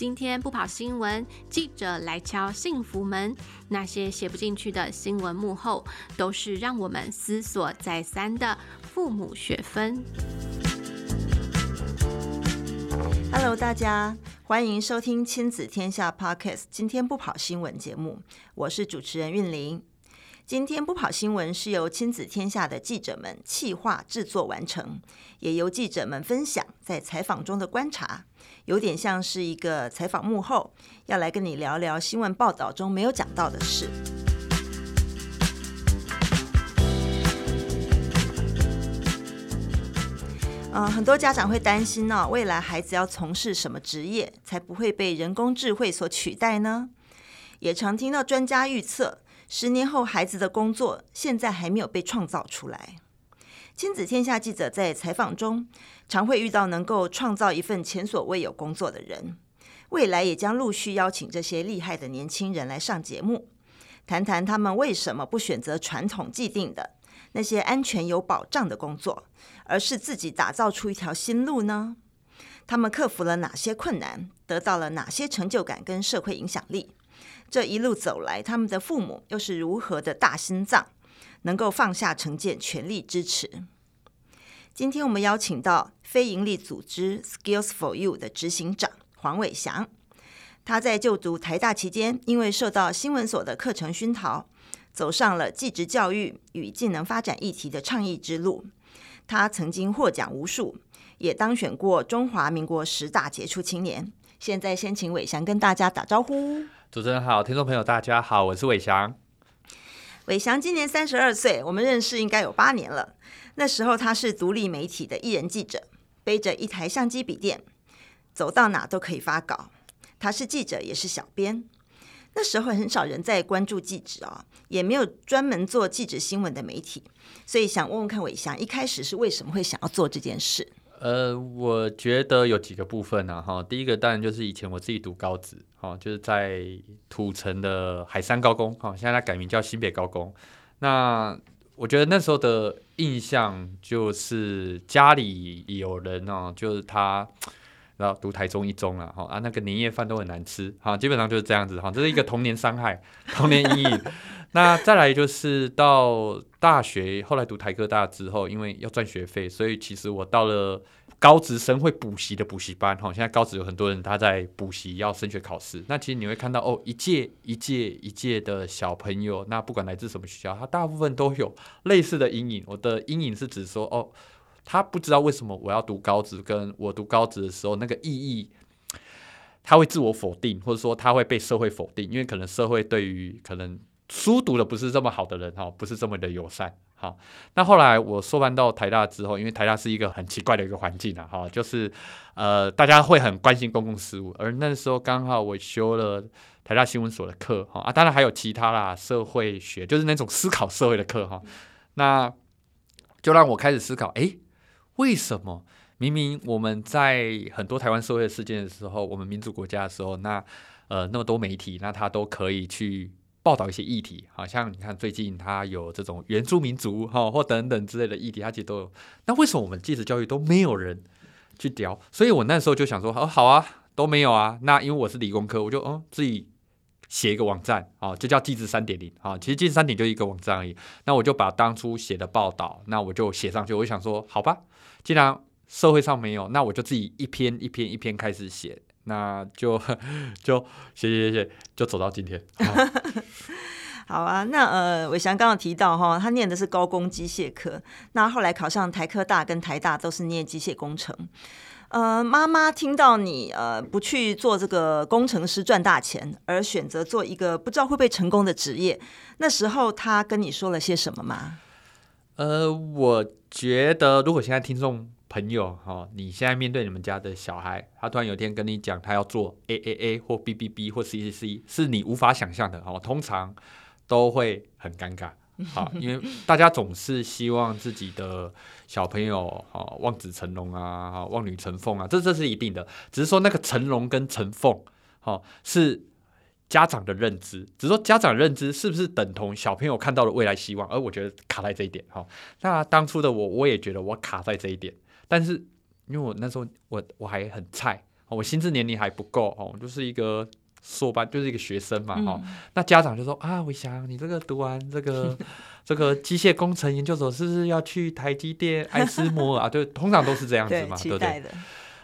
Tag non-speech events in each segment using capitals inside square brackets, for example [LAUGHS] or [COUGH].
今天不跑新闻，记者来敲幸福门。那些写不进去的新闻幕后，都是让我们思索再三的父母学分。Hello，大家欢迎收听亲子天下 Podcast。今天不跑新闻节目，我是主持人韵玲。今天不跑新闻是由亲子天下的记者们企划制作完成，也由记者们分享在采访中的观察，有点像是一个采访幕后，要来跟你聊聊新闻报道中没有讲到的事。嗯、呃，很多家长会担心呢、未来孩子要从事什么职业才不会被人工智慧所取代呢？也常听到专家预测。十年后，孩子的工作现在还没有被创造出来。亲子天下记者在采访中，常会遇到能够创造一份前所未有工作的人。未来也将陆续邀请这些厉害的年轻人来上节目，谈谈他们为什么不选择传统既定的那些安全有保障的工作，而是自己打造出一条新路呢？他们克服了哪些困难，得到了哪些成就感跟社会影响力？这一路走来，他们的父母又是如何的大心脏，能够放下成见，全力支持？今天我们邀请到非营利组织 Skills for You 的执行长黄伟翔，他在就读台大期间，因为受到新闻所的课程熏陶，走上了技职教育与技能发展议题的倡议之路。他曾经获奖无数，也当选过中华民国十大杰出青年。现在先请伟翔跟大家打招呼。主持人好，听众朋友大家好，我是伟翔。伟翔今年三十二岁，我们认识应该有八年了。那时候他是独立媒体的艺人记者，背着一台相机笔电，走到哪都可以发稿。他是记者，也是小编。那时候很少人在关注记者哦，也没有专门做记者新闻的媒体，所以想问问看伟翔，一开始是为什么会想要做这件事？呃，我觉得有几个部分呢，哈。第一个当然就是以前我自己读高职，哈，就是在土城的海山高工，哈，现在它改名叫新北高工。那我觉得那时候的印象就是家里有人哦，就是他然后读台中一中了，哈啊，那个年夜饭都很难吃，哈，基本上就是这样子，哈，这是一个童年伤害、[LAUGHS] 童年阴影。那再来就是到大学，后来读台科大之后，因为要赚学费，所以其实我到了高职生会补习的补习班。哈，现在高职有很多人他在补习要升学考试。那其实你会看到哦，一届一届一届的小朋友，那不管来自什么学校，他大部分都有类似的阴影。我的阴影是指说哦，他不知道为什么我要读高职，跟我读高职的时候那个意义，他会自我否定，或者说他会被社会否定，因为可能社会对于可能。书读的不是这么好的人哈，不是这么的友善。好，那后来我硕班到台大之后，因为台大是一个很奇怪的一个环境啊，哈，就是呃，大家会很关心公共事务，而那时候刚好我修了台大新闻所的课，哈啊，当然还有其他啦，社会学就是那种思考社会的课哈，那就让我开始思考，哎，为什么明明我们在很多台湾社会的事件的时候，我们民主国家的时候，那呃那么多媒体，那他都可以去。报道一些议题，好像你看最近他有这种原住民族哈或等等之类的议题，他其实都有。那为什么我们技职教育都没有人去聊？所以我那时候就想说，哦，好啊，都没有啊。那因为我是理工科，我就嗯自己写一个网站啊，就叫技职三点零啊。其实技职三点就一个网站而已。那我就把当初写的报道，那我就写上去。我就想说，好吧，既然社会上没有，那我就自己一篇一篇一篇开始写。那就就谢谢谢谢，就走到今天。好 [LAUGHS] 啊，那呃，伟翔刚刚提到哈，他念的是高工机械科，那后来考上台科大跟台大都是念机械工程。呃，妈妈听到你呃不去做这个工程师赚大钱，而选择做一个不知道会不会成功的职业，那时候他跟你说了些什么吗？呃，我觉得如果现在听众。朋友，哈，你现在面对你们家的小孩，他突然有一天跟你讲，他要做 A A A 或 B B B 或 C C C，是你无法想象的，哦，通常都会很尴尬，[LAUGHS] 好，因为大家总是希望自己的小朋友，哈，望子成龙啊，望女成凤啊，这这是一定的，只是说那个成龙跟成凤，哈，是家长的认知，只是说家长认知是不是等同小朋友看到的未来希望，而我觉得卡在这一点，哈，那当初的我，我也觉得我卡在这一点。但是，因为我那时候我我还很菜，我心智年龄还不够哦，我就是一个硕班，就是一个学生嘛哈、嗯。那家长就说啊，我想你这个读完这个 [LAUGHS] 这个机械工程研究所，是不是要去台积电、爱斯摩尔啊？就通常都是这样子嘛，对不对？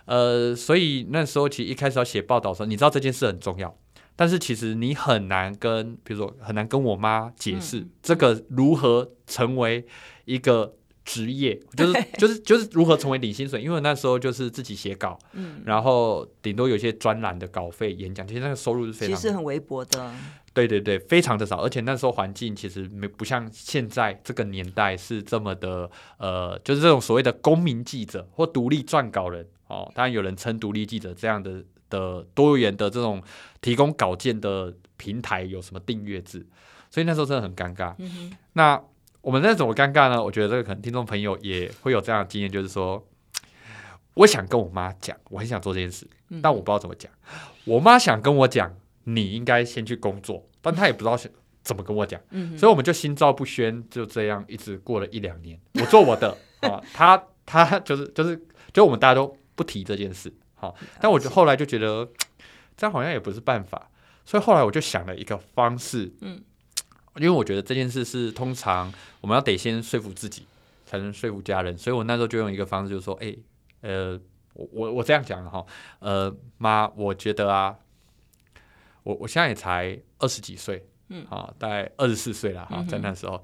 呃，所以那时候其实一开始要写报道的时候，你知道这件事很重要，但是其实你很难跟，比如说很难跟我妈解释这个如何成为一个职业，嗯、就是就是就是如何成为领薪水，因为那时候就是自己写稿，嗯，然后顶多有些专栏的稿费、演讲，其实那个收入是非常其实很微薄的，对对对，非常的少，而且那时候环境其实没不像现在这个年代是这么的，呃，就是这种所谓的公民记者或独立撰稿人。哦，当然有人称独立记者这样的的多元的这种提供稿件的平台有什么订阅制，所以那时候真的很尴尬。嗯、那我们那怎么尴尬呢？我觉得这个可能听众朋友也会有这样的经验，就是说，[TSK] 我想跟我妈讲，我很想做这件事，嗯、但我不知道怎么讲。我妈想跟我讲，你应该先去工作，但她也不知道怎么跟我讲，嗯、所以我们就心照不宣，就这样一直过了一两年。我做我的啊，[LAUGHS] 她她就是就是就我们大家都。不提这件事，好，但我就后来就觉得 [TSK] 这样好像也不是办法，所以后来我就想了一个方式，嗯，因为我觉得这件事是通常我们要得先说服自己，才能说服家人，所以我那时候就用一个方式，就是说，哎，呃，我我我这样讲了哈，呃，妈，我觉得啊，我我现在也才二十几岁，嗯，啊，大概二十四岁了哈，在那时候，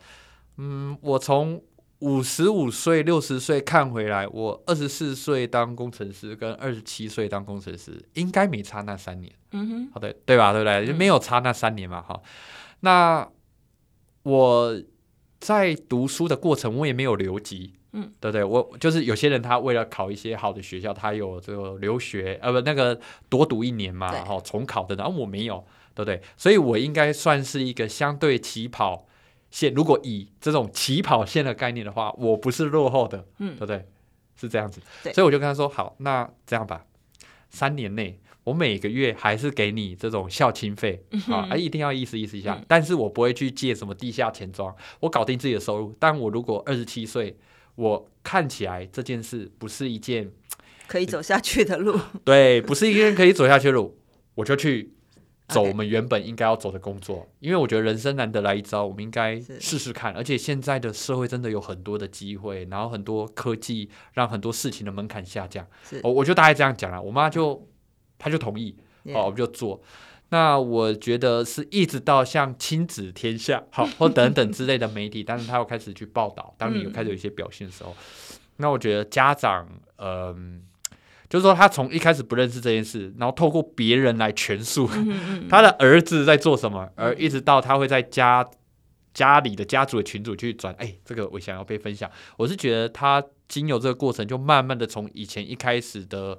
嗯，我从。五十五岁、六十岁看回来，我二十四岁当工程师，跟二十七岁当工程师，应该没差那三年。嗯哼，好的，对吧？对不对？就没有差那三年嘛。哈、嗯，那我在读书的过程，我也没有留级。嗯，对不对？我就是有些人，他为了考一些好的学校，他有这个留学，呃，不，那个多读一年嘛，然后重考的。然后我没有，对不对？所以我应该算是一个相对起跑线，如果以这种起跑线的概念的话，我不是落后的，嗯，对不对？是这样子，所以我就跟他说：“好，那这样吧，三年内我每个月还是给你这种孝亲费，啊、嗯，一定要意思意思一下、嗯，但是我不会去借什么地下钱庄，我搞定自己的收入。但我如果二十七岁，我看起来这件事不是一件可以走下去的路，[LAUGHS] 对，不是一件可以走下去的路，我就去。”走我们原本应该要走的工作，因为我觉得人生难得来一遭，我们应该试试看。而且现在的社会真的有很多的机会，然后很多科技让很多事情的门槛下降。我我就大概这样讲了，我妈就她就同意，好，我们就做。那我觉得是一直到像亲子天下 [LAUGHS] 好或等等之类的媒体，但是他又开始去报道，[LAUGHS] 当你有开始有一些表现的时候，那我觉得家长嗯。就是说，他从一开始不认识这件事，然后透过别人来诠述 [LAUGHS] 他的儿子在做什么，而一直到他会在家家里的家族的群组去转，哎，这个我想要被分享。我是觉得他经由这个过程，就慢慢的从以前一开始的，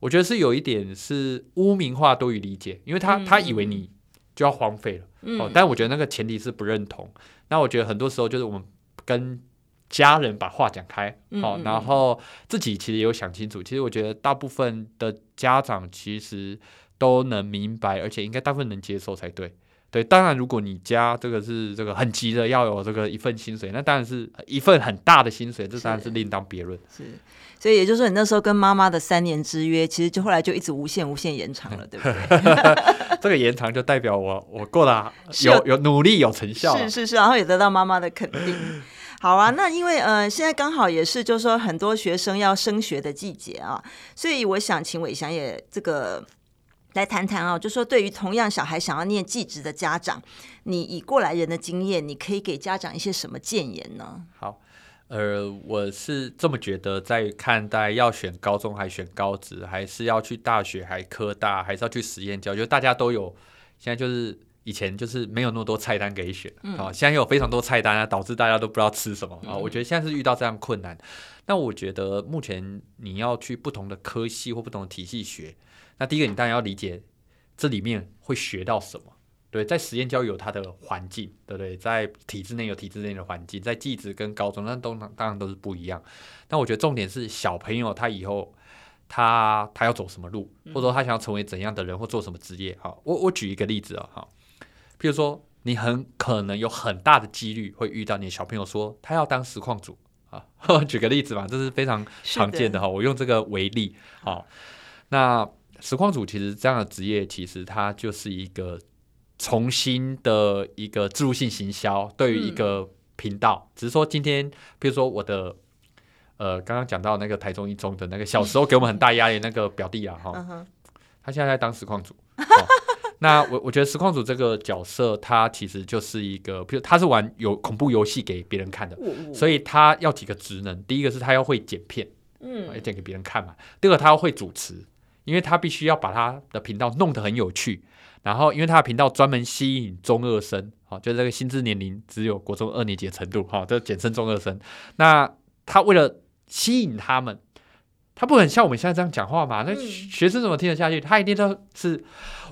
我觉得是有一点是污名化多于理解，因为他他以为你就要荒废了，哦，但我觉得那个前提是不认同。那我觉得很多时候就是我们跟。家人把话讲开，好、嗯，然后自己其实也有想清楚。其实我觉得大部分的家长其实都能明白，而且应该大部分能接受才对。对，当然如果你家这个是这个很急的要有这个一份薪水，那当然是一份很大的薪水，这当然是另当别论。是，所以也就是说，你那时候跟妈妈的三年之约，其实就后来就一直无限无限延长了，对不对？[LAUGHS] 这个延长就代表我我过了 [LAUGHS] 有有，努力有成效，是是是，然后也得到妈妈的肯定。好啊，那因为呃，现在刚好也是，就是说很多学生要升学的季节啊，所以我想请伟翔也这个来谈谈啊，就说对于同样小孩想要念技职的家长，你以过来人的经验，你可以给家长一些什么建言呢？好，呃，我是这么觉得，在看待要选高中还选高职，还是要去大学还科大，还是要去实验教育，就大家都有，现在就是。以前就是没有那么多菜单可以选，嗯，啊，现在有非常多菜单啊，导致大家都不知道吃什么啊。我觉得现在是遇到这样困难。那我觉得目前你要去不同的科系或不同的体系学，那第一个你当然要理解这里面会学到什么。对，在实验教育有它的环境，对不对？在体制内有体制内的环境，在技职跟高中那都当然都是不一样。但我觉得重点是小朋友他以后。他他要走什么路，或者说他想要成为怎样的人，或做什么职业？好，我我举一个例子啊，哈，譬如说，你很可能有很大的几率会遇到你的小朋友说他要当实况主啊，[LAUGHS] 举个例子嘛，这是非常常见的哈。我用这个为例，好，那实况组其实这样的职业，其实它就是一个重新的一个置入性行销，对于一个频道。嗯、只是说今天，比如说我的呃，刚刚讲到那个台中一中的那个小时候给我们很大压力那个表弟啊，哈，他现在在当实况组。哦、[LAUGHS] 那我我觉得实况组这个角色，他其实就是一个，比如他是玩有恐怖游戏给别人看的，所以他要几个职能。第一个是他要会剪片。嗯，要剪给别人看嘛。第二个，他要会主持，因为他必须要把他的频道弄得很有趣。然后，因为他的频道专门吸引中二生，好，就这个心智年龄只有国中二年级的程度，哈，这简称中二生。那他为了吸引他们，他不可能像我们现在这样讲话嘛？那学生怎么听得下去？他一定都是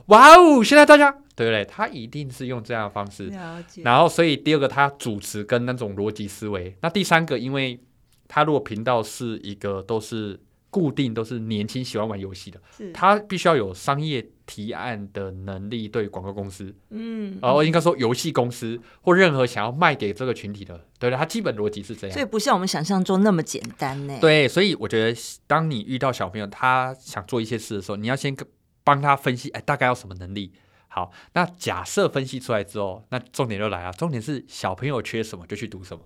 哇哦！现在大家对不对？他一定是用这样的方式。然后，所以第二个，他主持跟那种逻辑思维。那第三个，因为他如果频道是一个都是固定，都是年轻喜欢玩游戏的，他必须要有商业提案的能力，对广告公司，嗯，然后应该说游戏公司或任何想要卖给这个群体的，对的，他基本逻辑是这样，所以不像我们想象中那么简单呢。对，所以我觉得，当你遇到小朋友他想做一些事的时候，你要先帮他分析，哎，大概要什么能力？好，那假设分析出来之后，那重点就来了，重点是小朋友缺什么就去读什么。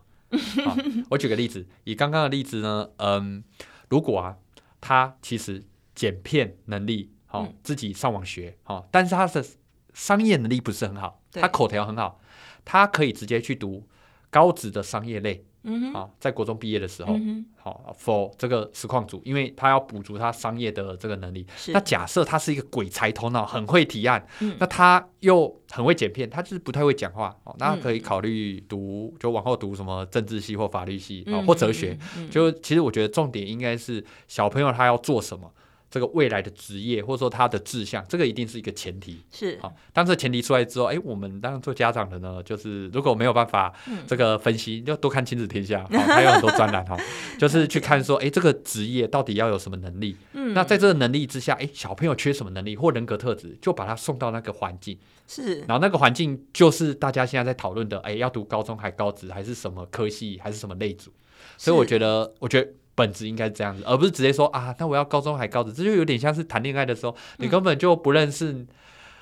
好，我举个例子，以刚刚的例子呢，嗯，如果啊，他其实剪片能力好，哦，自己上网学好，哦，但是他的商业能力不是很好，他口条很好，他可以直接去读高职的商业类。嗯，好，在国中毕业的时候，嗯、好，for 这个实况组，因为他要补足他商业的这个能力。那假设他是一个鬼才头脑，很会提案，嗯、那他又很会剪片，他就是不太会讲话。哦，那可以考虑读，就往后读什么政治系或法律系，嗯、或哲学。就其实我觉得重点应该是小朋友他要做什么。这个未来的职业，或者说他的志向，这个一定是一个前提。是好，当这前提出来之后，哎，我们当做家长的呢，就是如果没有办法这个分析，就多看亲子天下，[LAUGHS] 好，还有很多专栏哈，就是去看说，哎，这个职业到底要有什么能力？嗯，那在这个能力之下，哎，小朋友缺什么能力或人格特质，就把他送到那个环境。是，然后那个环境就是大家现在在讨论的，哎，要读高中还高职，还是什么科系，还是什么类组？所以我觉得，我觉得。本质应该是这样子，而不是直接说啊，那我要高中还高职，这就有点像是谈恋爱的时候，你根本就不认识、嗯、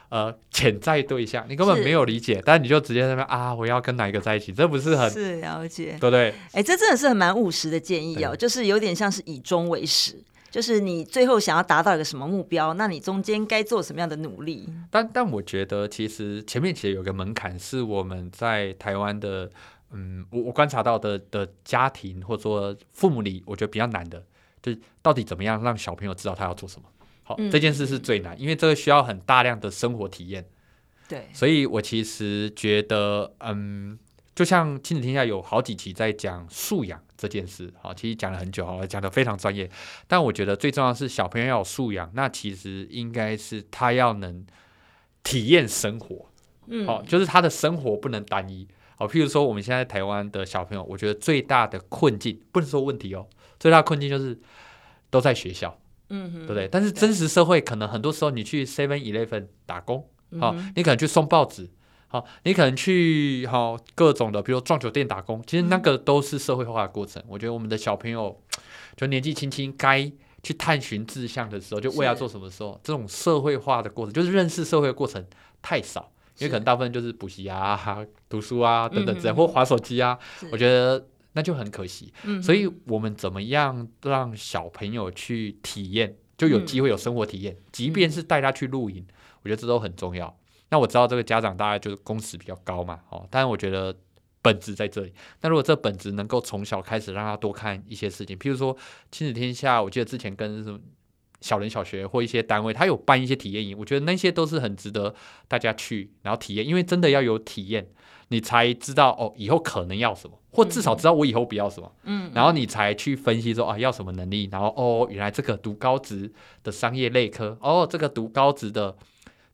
呃潜在对象，你根本没有理解，但你就直接在那边啊，我要跟哪一个在一起，这不是很是了解，对不对？哎，这真的是很蛮务实的建议哦，就是有点像是以终为始，就是你最后想要达到一个什么目标，那你中间该做什么样的努力？但但我觉得其实前面其实有个门槛，是我们在台湾的。嗯，我我观察到的的家庭或者说父母里，我觉得比较难的，就是到底怎么样让小朋友知道他要做什么。好，嗯、这件事是最难，因为这个需要很大量的生活体验。对，所以我其实觉得，嗯，就像亲子天下有好几期在讲素养这件事，好，其实讲了很久，好讲得非常专业。但我觉得最重要的是小朋友要有素养，那其实应该是他要能体验生活，嗯，好，就是他的生活不能单一。好，譬如说，我们现在台湾的小朋友，我觉得最大的困境不能说问题哦，最大的困境就是都在学校，嗯哼，对不对？但是真实社会可能很多时候，你去 Seven Eleven 打工，好、你可能去送报纸，好，你可能去好各种的，比如撞酒店打工，其实那个都是社会化的过程。嗯、我觉得我们的小朋友就年纪轻轻该去探寻志向的时候，就为了做什么时候，是这种社会化的过程，就是认识社会的过程太少。因为可能大部分就是补习啊、读书啊等等，这样或划手机啊，我觉得那就很可惜。嗯、所以我们怎么样让小朋友去体验，就有机会有生活体验，嗯、即便是带他去露营，我觉得这都很重要。那我知道这个家长大概就是工时比较高嘛，哦，但是我觉得本质在这里。那如果这本质能够从小开始让他多看一些事情，譬如说亲子天下，我记得之前跟什么。小人小学或一些单位，他有办一些体验营，我觉得那些都是很值得大家去，然后体验，因为真的要有体验，你才知道哦，以后可能要什么，或至少知道我以后不要什么，嗯，然后你才去分析说啊，要什么能力，然后哦，原来这个读高职的商业类科，哦，这个读高职的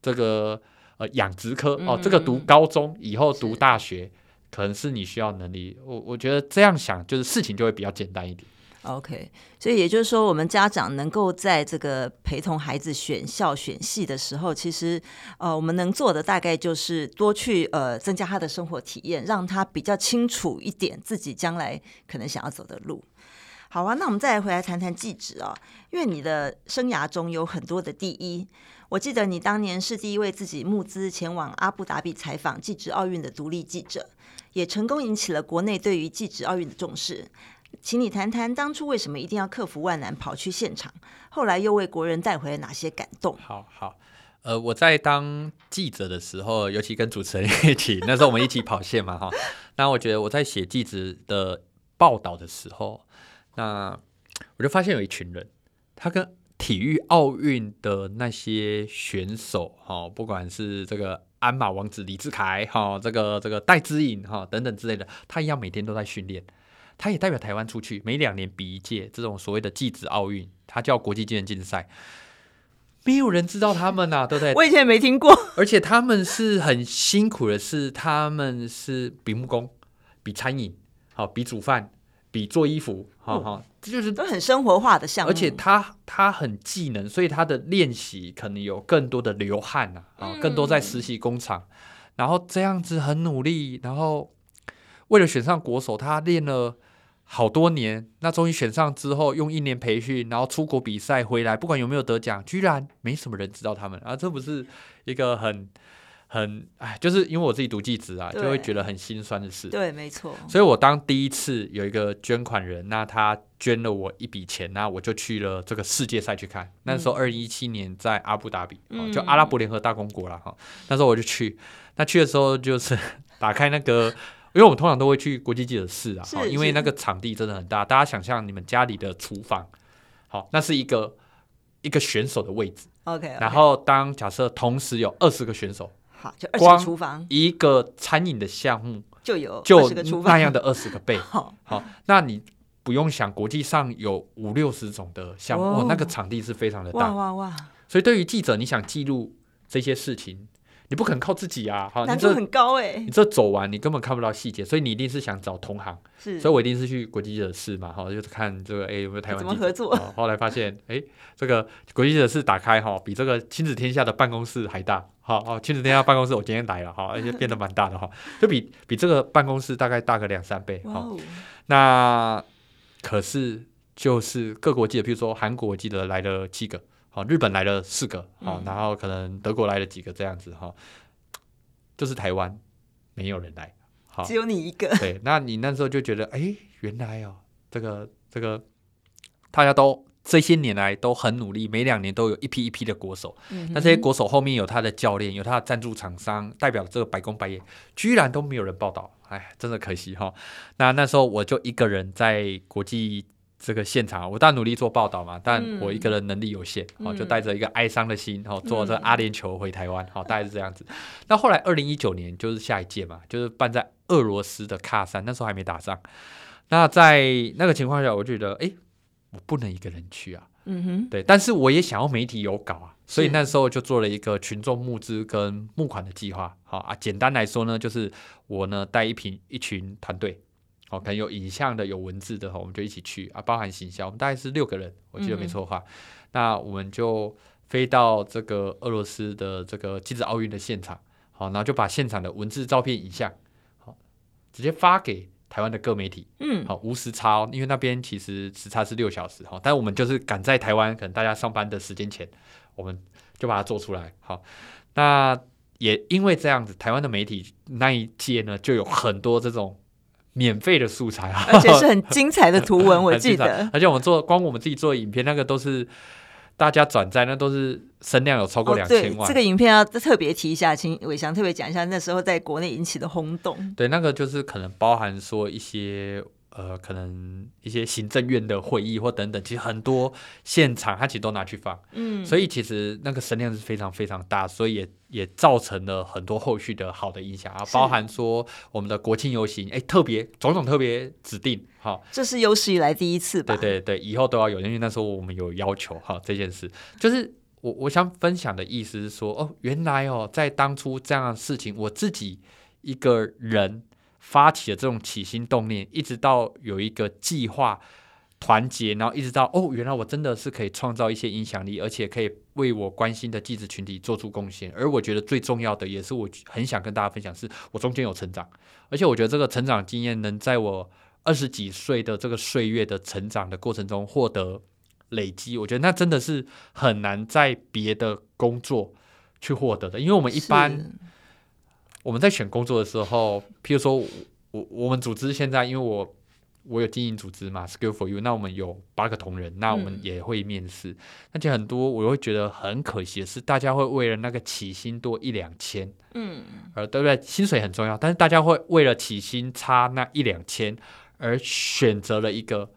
这个呃养殖科，哦，这个读高中以后读大学，可能是你需要能力，我我觉得这样想就是事情就会比较简单一点。OK，所以也就是说，我们家长能够在这个陪同孩子选校选系的时候，其实呃，我们能做的大概就是多去呃增加他的生活体验，让他比较清楚一点自己将来可能想要走的路。好啊，那我们再来回来谈谈记者哦，因为你的生涯中有很多的第一。我记得你当年是第一位自己募资前往阿布达比采访记职奥运的独立记者，也成功引起了国内对于记职奥运的重视。请你谈谈当初为什么一定要克服万难跑去现场，后来又为国人带回了哪些感动？好好，呃，我在当记者的时候，尤其跟主持人一起，那时候我们一起跑线嘛，哈。那我觉得我在写记者的报道的时候，那我就发现有一群人，他跟体育奥运的那些选手，哈，不管是这个鞍马王子李智凯，哈，这个这个戴资颖，哈，等等之类的，他一样每天都在训练。他也代表台湾出去，每两年比一届这种所谓的技职奥运，他叫国际技能竞赛，没有人知道他们呐、啊，[LAUGHS] 对不对？我以前也没听过。而且他们是很辛苦的是，他们是比木工、比餐饮、好比煮饭、比做衣服，好好，这就是都很生活化的项目。而且他他很技能，所以他的练习可能有更多的流汗啊，啊，更多在实习工厂，嗯、然后这样子很努力，然后。为了选上国手，他练了好多年。那终于选上之后，用一年培训，然后出国比赛回来，不管有没有得奖，居然没什么人知道他们啊！这不是一个很很哎，就是因为我自己读技职啊，就会觉得很心酸的事。对，没错。所以我当第一次有一个捐款人，那他捐了我一笔钱，那我就去了这个世界赛去看。那时候二零一七年在阿布达比，嗯、就阿拉伯联合大公国了哈。那时候我就去，那去的时候就是 [LAUGHS] 打开那个。因为我们通常都会去国际记者室啊，因为那个场地真的很大。大家想象你们家里的厨房，好，那是一个一个选手的位置。OK, okay. 然后当假设同时有二十个选手，好，就二十个厨房，一个餐饮的项目就有就那样的二十个倍。[LAUGHS] 好，好，那你不用想，国际上有五六十种的项目，哦，那个场地是非常的大。哇哇哇！所以对于记者，你想记录这些事情。你不可能靠自己啊！好，难度很高哎。你这走完，你根本看不到细节，所以你一定是想找同行。是，所以我一定是去国际记者室嘛，哈，就是看这个，哎、欸，有没有台湾？怎么合作？后来发现，哎、欸，这个国际记者室打开哈，比这个亲子天下的办公室还大。好，好，亲子天下办公室我今天来了哈，而且变得蛮大的哈，就比比这个办公室大概大个两三倍。好、哦，那可是就是各国记者，譬如说韩国记者来了七个。好，日本来了四个，好，然后可能德国来了几个这样子哈，就是台湾没有人来，好，只有你一个。对，那你那时候就觉得，哎，原来哦，这个这个，大家都这些年来都很努力，每两年都有一批一批的国手，嗯，那这些国手后面有他的教练，有他的赞助厂商，代表这个百工百业，居然都没有人报道，哎，真的可惜哈。那那时候我就一个人在国际。这个现场，我当然努力做报道嘛，但我一个人能力有限，好、嗯，就带着一个哀伤的心，哦，坐这阿联酋回台湾，好，大概是这样子。那后来二零一九年就是下一届嘛，就是办在俄罗斯的喀山，那时候还没打仗。那在那个情况下，我觉得，哎，我不能一个人去啊，嗯哼，对，但是我也想要媒体有稿啊，所以那时候就做了一个群众募资跟募款的计划，好啊，简单来说呢，就是我呢带一群一群团队。哦，可能有影像的，有文字的，我们就一起去啊，包含行销，我们大概是六个人，我记得没错的话，嗯、那我们就飞到这个俄罗斯的这个金子奥运的现场，好，然后就把现场的文字、照片、影像，好，直接发给台湾的各媒体，嗯，好，无时差哦，因为那边其实时差是六小时，哈，但我们就是赶在台湾可能大家上班的时间前，我们就把它做出来，好，那也因为这样子，台湾的媒体那一届呢，就有很多这种。免费的素材啊，而且是很精彩的图文，[LAUGHS] 我记得。而且我们做光我们自己做的影片，那个都是大家转载，那都是声量有超过两千万。这个影片要特别提一下，请伟翔特别讲一下那时候在国内引起的轰动。对，那个就是可能包含说一些。呃，可能一些行政院的会议或等等，其实很多现场他其实都拿去放，嗯，所以其实那个声量是非常非常大，所以也也造成了很多后续的好的影响啊，包含说我们的国庆游行，哎，特别种种特别指定，哈，这是有史以来第一次吧？对对对，以后都要有，因为那时候我们有要求哈，这件事就是我我想分享的意思是说，哦，原来哦，在当初这样的事情，我自己一个人。发起的这种起心动念，一直到有一个计划团结，然后一直到哦，原来我真的是可以创造一些影响力，而且可以为我关心的技职群体做出贡献。而我觉得最重要的，也是我很想跟大家分享，是我中间有成长，而且我觉得这个成长经验能在我二十几岁的这个岁月的成长的过程中获得累积，我觉得那真的是很难在别的工作去获得的，因为我们一般我们在选工作的时候，譬如说我我们组织现在，因为我。我有经营组织嘛，Skill for You，那我们有八个同仁，那我们也会面试。嗯、而且很多我会觉得很可惜的是，大家会为了那个起薪多一两千，嗯，而对不对？薪水很重要，但是大家会为了起薪差那一两千而选择了一个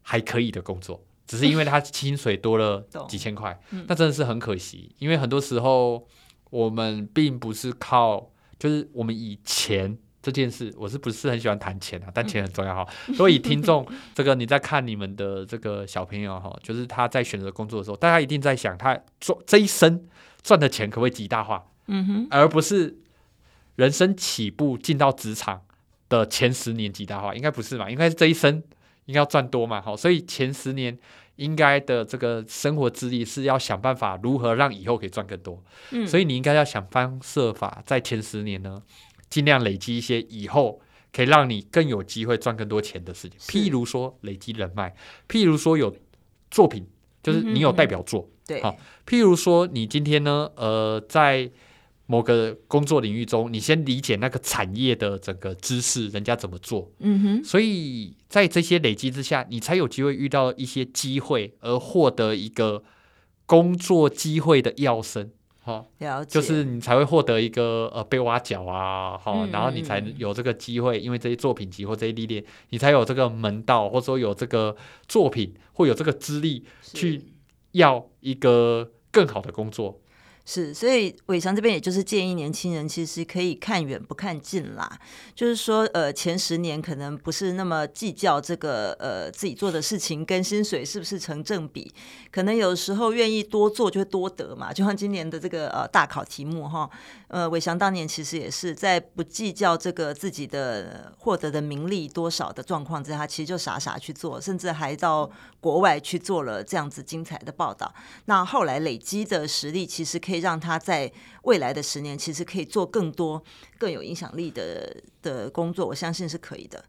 还可以的工作，只是因为他薪水多了 [LAUGHS] 几千块，嗯、那真的是很可惜。因为很多时候我们并不是靠，就是我们以前。这件事我是不是很喜欢谈钱啊？但钱很重要哈。所以听众，这个你在看你们的这个小朋友哈，就是他在选择工作的时候，大家一定在想他赚这一生赚的钱可不可以极大化？嗯哼，而不是人生起步进到职场的前十年极大化，应该不是吧？应该是这一生应该要赚多嘛？好，所以前十年应该的这个生活资历是要想办法如何让以后可以赚更多。嗯，所以你应该要想方设法在前十年呢。尽量累积一些以后可以让你更有机会赚更多钱的事情，譬如说累积人脉，譬如说有作品，就是你有代表作，嗯、对，好，譬如说你今天呢，呃，在某个工作领域中，你先理解那个产业的整个知识，人家怎么做，嗯哼，所以在这些累积之下，你才有机会遇到一些机会，而获得一个工作机会的跃升。好，了解，就是你才会获得一个呃被挖角啊，好，然后你才有这个机会，因为这些作品集或这些历练，你才有这个门道，或者说有这个作品，或有这个资历去要一个更好的工作。是，所以伟翔这边也就是建议年轻人，其实可以看远不看近啦。就是说，呃，前十年可能不是那么计较这个呃自己做的事情跟薪水是不是成正比，可能有时候愿意多做就会多得嘛。就像今年的这个呃大考题目哈，呃，伟翔当年其实也是在不计较这个自己的获得的名利多少的状况之下，其实就傻傻去做，甚至还到国外去做了这样子精彩的报道。那后来累积的实力，其实可以。让他在未来的十年，其实可以做更多更有影响力的的工作，我相信是可以的。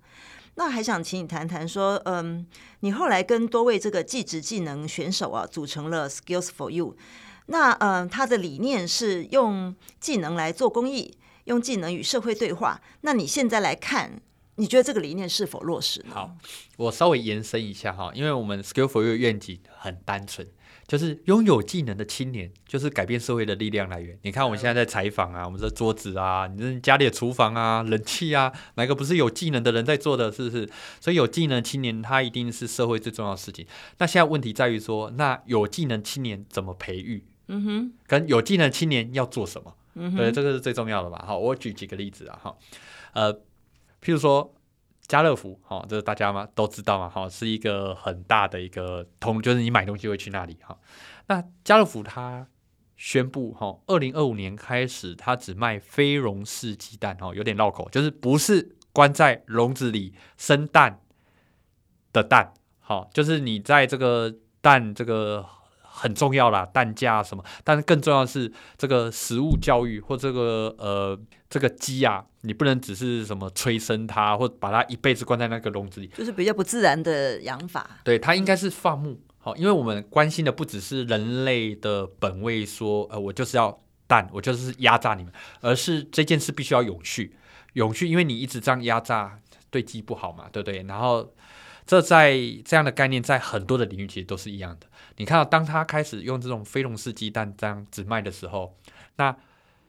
那还想请你谈谈说，嗯，你后来跟多位这个技职技能选手啊，组成了 Skills for You。那嗯，他的理念是用技能来做公益，用技能与社会对话。那你现在来看，你觉得这个理念是否落实呢？好，我稍微延伸一下哈，因为我们 Skills for You 愿景很单纯。就是拥有技能的青年，就是改变社会的力量来源。你看我们现在在采访啊，我们这桌子啊，你这家里的厨房啊，冷气啊，哪个不是有技能的人在做的？是不是？所以有技能青年，他一定是社会最重要的事情。那现在问题在于说，那有技能青年怎么培育？嗯哼，跟有技能青年要做什么？嗯哼，对，这个是最重要的吧？好，我举几个例子啊，哈，呃，譬如说。家乐福，哈，这是大家嘛都知道嘛，哈，是一个很大的一个通，就是你买东西会去那里，哈。那家乐福它宣布，哈，二零二五年开始，它只卖非笼式鸡蛋，哈，有点绕口，就是不是关在笼子里生蛋的蛋，好，就是你在这个蛋这个。很重要啦，蛋价什么？但是更重要的是这个食物教育或这个呃这个鸡啊，你不能只是什么催生它，或把它一辈子关在那个笼子里，就是比较不自然的养法。对，它应该是放牧。好，因为我们关心的不只是人类的本位说，说呃我就是要蛋，我就是压榨你们，而是这件事必须要永续，永续，因为你一直这样压榨对鸡不好嘛，对不对？然后。这在这样的概念，在很多的领域其实都是一样的。你看到，当他开始用这种非笼式鸡蛋这样子卖的时候，那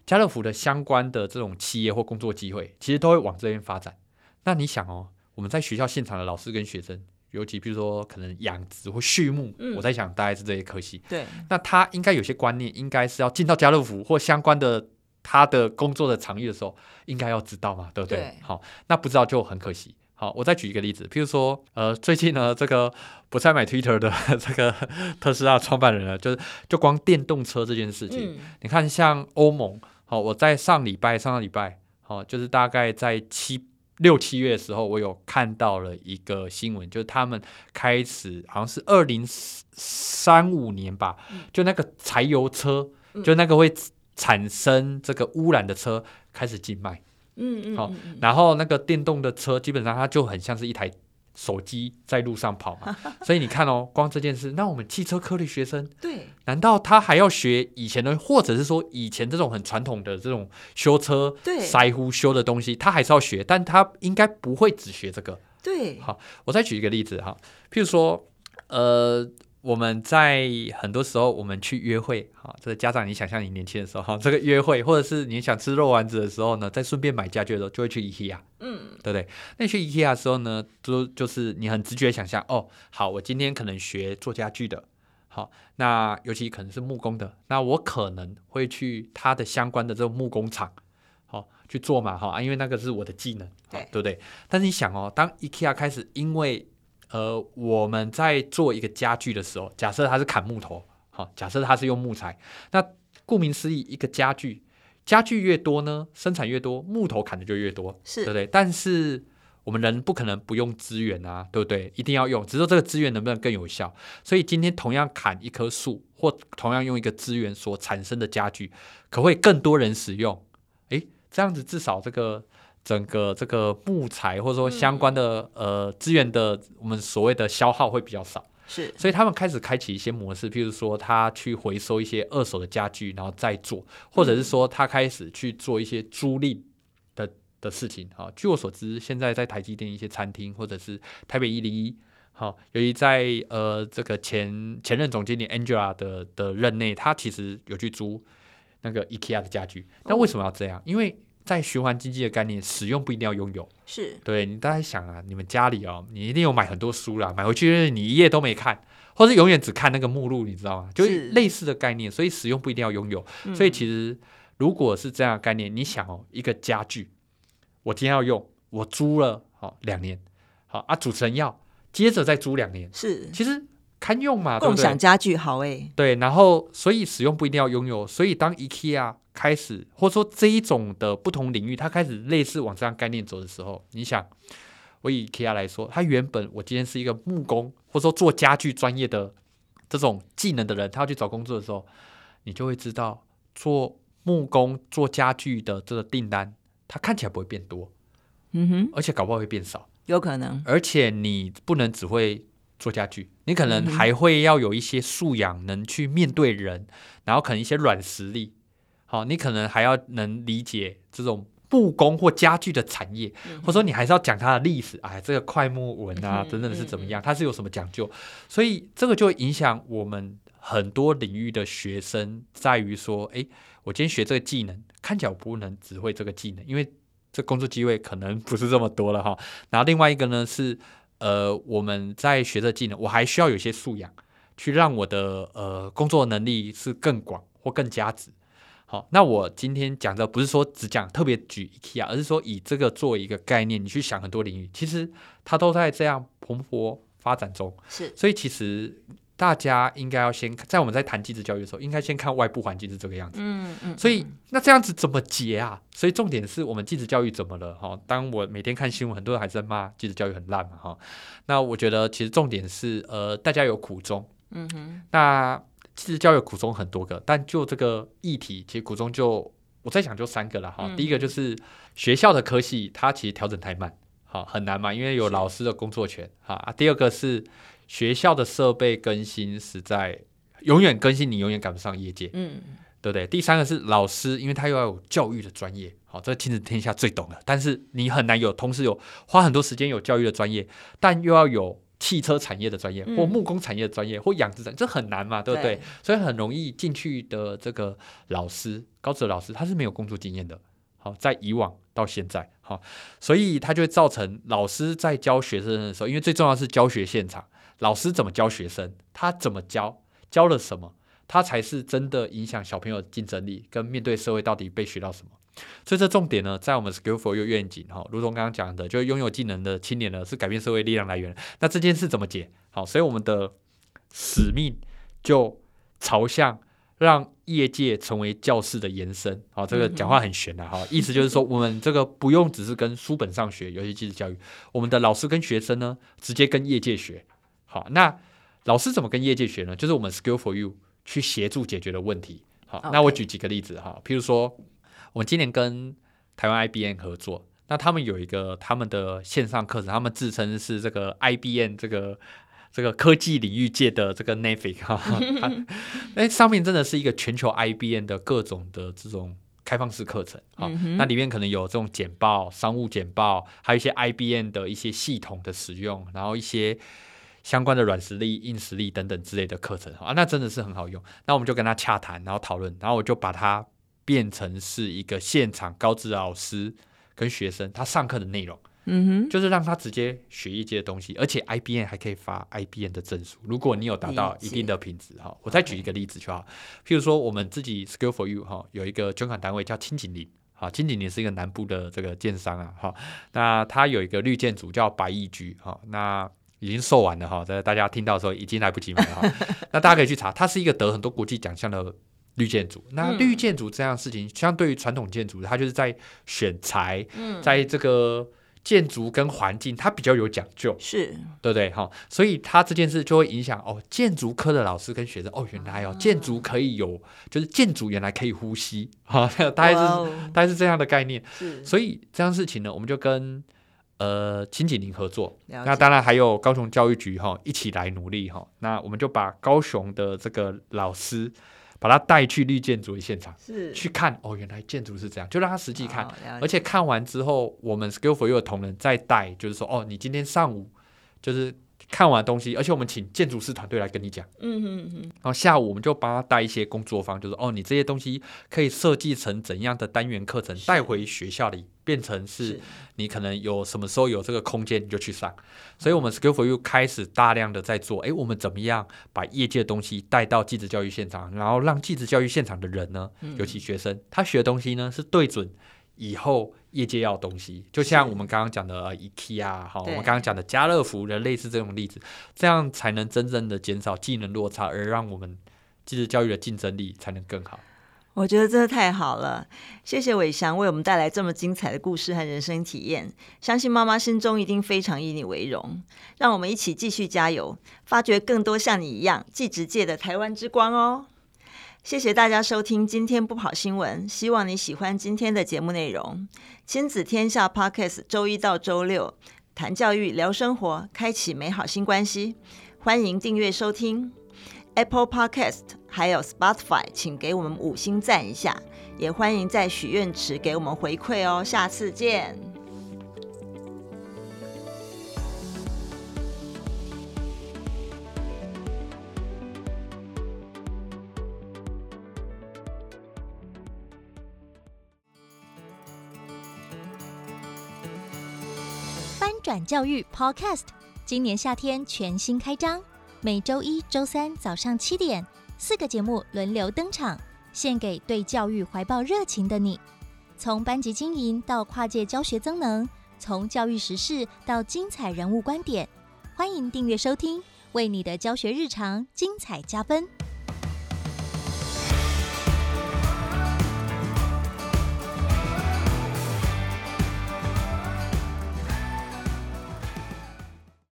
家乐福的相关的这种企业或工作机会，其实都会往这边发展。那你想哦，我们在学校现场的老师跟学生，尤其比如说可能养殖或畜牧，嗯、我在想大概是这些科系。对，那他应该有些观念，应该是要进到家乐福或相关的他的工作的场域的时候，应该要知道嘛，对不对？对。好，那不知道就很可惜。好，我再举一个例子，譬如说，呃，最近呢，这个不再买 Twitter 的 [LAUGHS] 这个特斯拉创办人呢，就是就光电动车这件事情，嗯、你看像欧盟，好，我在上礼拜上个礼拜，好，就是大概在七六七月的时候，我有看到了一个新闻，就是他们开始好像是二零三五年吧，嗯、就那个柴油车，就那个会产生这个污染的车开始禁卖。嗯嗯，好，然后那个电动的车基本上它就很像是一台手机在路上跑嘛，[LAUGHS] 所以你看哦，光这件事，那我们汽车科的学生，对，难道他还要学以前的，或者是说以前这种很传统的这种修车、对，塞乎修的东西，他还是要学，但他应该不会只学这个。对，好，我再举一个例子哈，譬如说，呃。我们在很多时候，我们去约会，哈，这个家长，你想象你年轻的时候，哈，这个约会，或者是你想吃肉丸子的时候呢，再顺便买家具的时候，就会去 IKEA，嗯，对不对？那去 IKEA 的时候呢，就就是你很直觉想象，哦，好，我今天可能学做家具的，好，那尤其可能是木工的，那我可能会去它的相关的这个木工厂，好去做嘛，哈，因为那个是我的技能，对，对不对？但是你想哦，当 IKEA 开始因为呃，我们在做一个家具的时候，假设它是砍木头，好，假设它是用木材，那顾名思义，一个家具，家具越多呢，生产越多，木头砍的就越多，是对不对？但是我们人不可能不用资源啊，对不对？一定要用，只是说这个资源能不能更有效。所以今天同样砍一棵树，或同样用一个资源所产生的家具，可不可以更多人使用？诶，这样子至少这个。整个这个木材或者说相关的、嗯、呃资源的，我们所谓的消耗会比较少，是，所以他们开始开启一些模式，譬如说他去回收一些二手的家具，然后再做，或者是说他开始去做一些租赁的的事情。哈，据我所知，现在在台积电一些餐厅或者是台北一零一，好，由于在呃这个前前任总经理 Angela 的的任内，他其实有去租那个 IKEA 的家具，但为什么要这样？哦、因为在循环经济的概念，使用不一定要拥有。是对你大家想啊，你们家里哦，你一定有买很多书啦，买回去你一页都没看，或是永远只看那个目录，你知道吗？就是类似的概念，所以使用不一定要拥有。嗯、所以其实如果是这样的概念，你想哦，一个家具，我今天要用，我租了好两年，好啊，主持人要接着再租两年，是其实堪用嘛，共享家具好哎，对，然后所以使用不一定要拥有，所以当 IKEA。开始，或者说这一种的不同领域，它开始类似往这样概念走的时候，你想，我以 IKEA 来说，它原本我今天是一个木工，或者说做家具专业的这种技能的人，他要去找工作的时候，你就会知道，做木工做家具的这个订单，它看起来不会变多，嗯哼，而且搞不好会变少，有可能，而且你不能只会做家具，你可能还会要有一些素养，能去面对人，然后可能一些软实力。好，你可能还要能理解这种木工或家具的产业，嗯、或者说你还是要讲它的历史，哎，这个快木纹啊，等等是怎么样，它是有什么讲究？所以这个就会影响我们很多领域的学生，在于说，哎，我今天学这个技能，看起来我不能只会这个技能，因为这工作机会可能不是这么多了哈。然后另外一个呢是，呃，我们在学这技能，我还需要有一些素养，去让我的呃工作能力是更广或更加值。好，那我今天讲的不是说只讲特别举 IKEA，而是说以这个作为一个概念，你去想很多领域，其实它都在这样蓬勃发展中。是，所以其实大家应该要先在我们在谈技职教育的时候，应该先看外部环境是这个样子。嗯嗯。所以那这样子怎么解啊？所以重点是我们技职教育怎么了？哈，当我每天看新闻，很多人还在骂技职教育很烂嘛。哈，那我觉得其实重点是呃，大家有苦衷。嗯哼。那。其实教育苦衷很多个，但就这个议题，其实苦衷就我在想就三个了哈。嗯、第一个就是学校的科系，它其实调整太慢，好很难嘛，因为有老师的工作权哈。第二个是学校的设备更新实在永远更新，你永远赶不上业界，嗯，对不对？第三个是老师，因为他又要有教育的专业，好，这亲子天下最懂了，但是你很难有同时有花很多时间有教育的专业，但又要有。汽车产业的专业，或木工产业的专业，嗯、或养殖产业，这很难嘛，对不对？对，所以很容易进去的这个老师，高职老师，他是没有工作经验的。好，在以往到现在，好，所以他就会造成老师在教学生的时候，因为最重要的是教学现场，老师怎么教学生，他怎么教，教了什么，他才是真的影响小朋友的竞争力，跟面对社会到底被学到什么。所以这重点呢，在我们 Skill for You 愿景哈，如同刚刚讲的，就拥有技能的青年呢，是改变社会力量来源。那这件事怎么解？好，所以我们的使命就朝向让业界成为教室的延伸。好，这个讲话很玄的哈，意思就是说，我们这个不用只是跟书本上学，尤其技职教育，我们的老师跟学生呢，直接跟业界学。好，那老师怎么跟业界学呢？就是我们 Skill for You 去协助解决的问题。好，那我举几个例子哈，譬如说。我们今年跟台湾 IBM 合作，那他们有一个他们的线上课程，他们自称是这个 IBM 这个这个科技领域界的这个 Netflix 哈，[LAUGHS] 哎，上面真的是一个全球 IBM 的各种的这种开放式课程啊，那里面可能有这种简报、商务简报，还有一些 IBM 的一些系统的使用，然后一些。相关的软实力、硬实力等等之类的课程啊，那真的是很好用。那我们就跟他洽谈，然后讨论，然后我就把它变成是一个现场高职老师跟学生他上课的内容，嗯哼，就是让他直接学一些东西，而且 IBN 还可以发 IBN 的证书。如果你有达到一定的品质哈，我再举一个例子就好，譬如说我们自己 Skill for You 哈，有一个捐款单位叫清景林，啊，清景林是一个南部的这个建商啊，哈，那他有一个绿建组叫百亿居哈，那。已经售完了哈，在大家听到的时候已经来不及买了哈。[LAUGHS] 那大家可以去查，它是一个得很多国际奖项的绿建筑。那绿建筑这样的事情，相对于传统建筑，它就是在选材，在这个建筑跟环境，它比较有讲究，是对不对哈？所以它这件事就会影响哦，建筑科的老师跟学生哦，原来哦，建筑可以有，就是建筑原来可以呼吸哈，大概是大概是这样的概念。所以这样事情呢，我们就跟。呃，亲景林合作，那当然还有高雄教育局哈，一起来努力哈。那我们就把高雄的这个老师，把他带去绿建筑的现场，是去看哦，原来建筑是这样，就让他实际看，而且看完之后，我们 Skill for You 的同仁再带，就是说哦，你今天上午就是。看完东西，而且我们请建筑师团队来跟你讲，嗯嗯嗯，然后下午我们就帮他带一些工作坊，就是哦，你这些东西可以设计成怎样的单元课程带回学校里，变成是你可能有什么时候有这个空间你就去上。所以，我们 Skill for You 开始大量的在做，哎，我们怎么样把业界的东西带到技职教育现场，然后让技职教育现场的人呢，尤其学生，他学的东西呢是对准以后。业界要的东西，就像我们刚刚讲的 IKEA 好，我们刚刚讲的家乐福的类似这种例子，这样才能真正的减少技能落差，而让我们技职教育的竞争力才能更好。我觉得真的太好了，谢谢伟翔为我们带来这么精彩的故事和人生体验，相信妈妈心中一定非常以你为荣。让我们一起继续加油，发掘更多像你一样技职界的台湾之光哦。谢谢大家收听今天不跑新闻，希望你喜欢今天的节目内容。亲子天下 Podcast 周一到周六谈教育、聊生活，开启美好新关系。欢迎订阅收听 Apple Podcast，还有 Spotify，请给我们五星赞一下，也欢迎在许愿池给我们回馈哦。下次见。转教育 Podcast，今年夏天全新开张，每周一、周三早上七点，四个节目轮流登场，献给对教育怀抱热情的你。从班级经营到跨界教学增能，从教育时事到精彩人物观点，欢迎订阅收听，为你的教学日常精彩加分。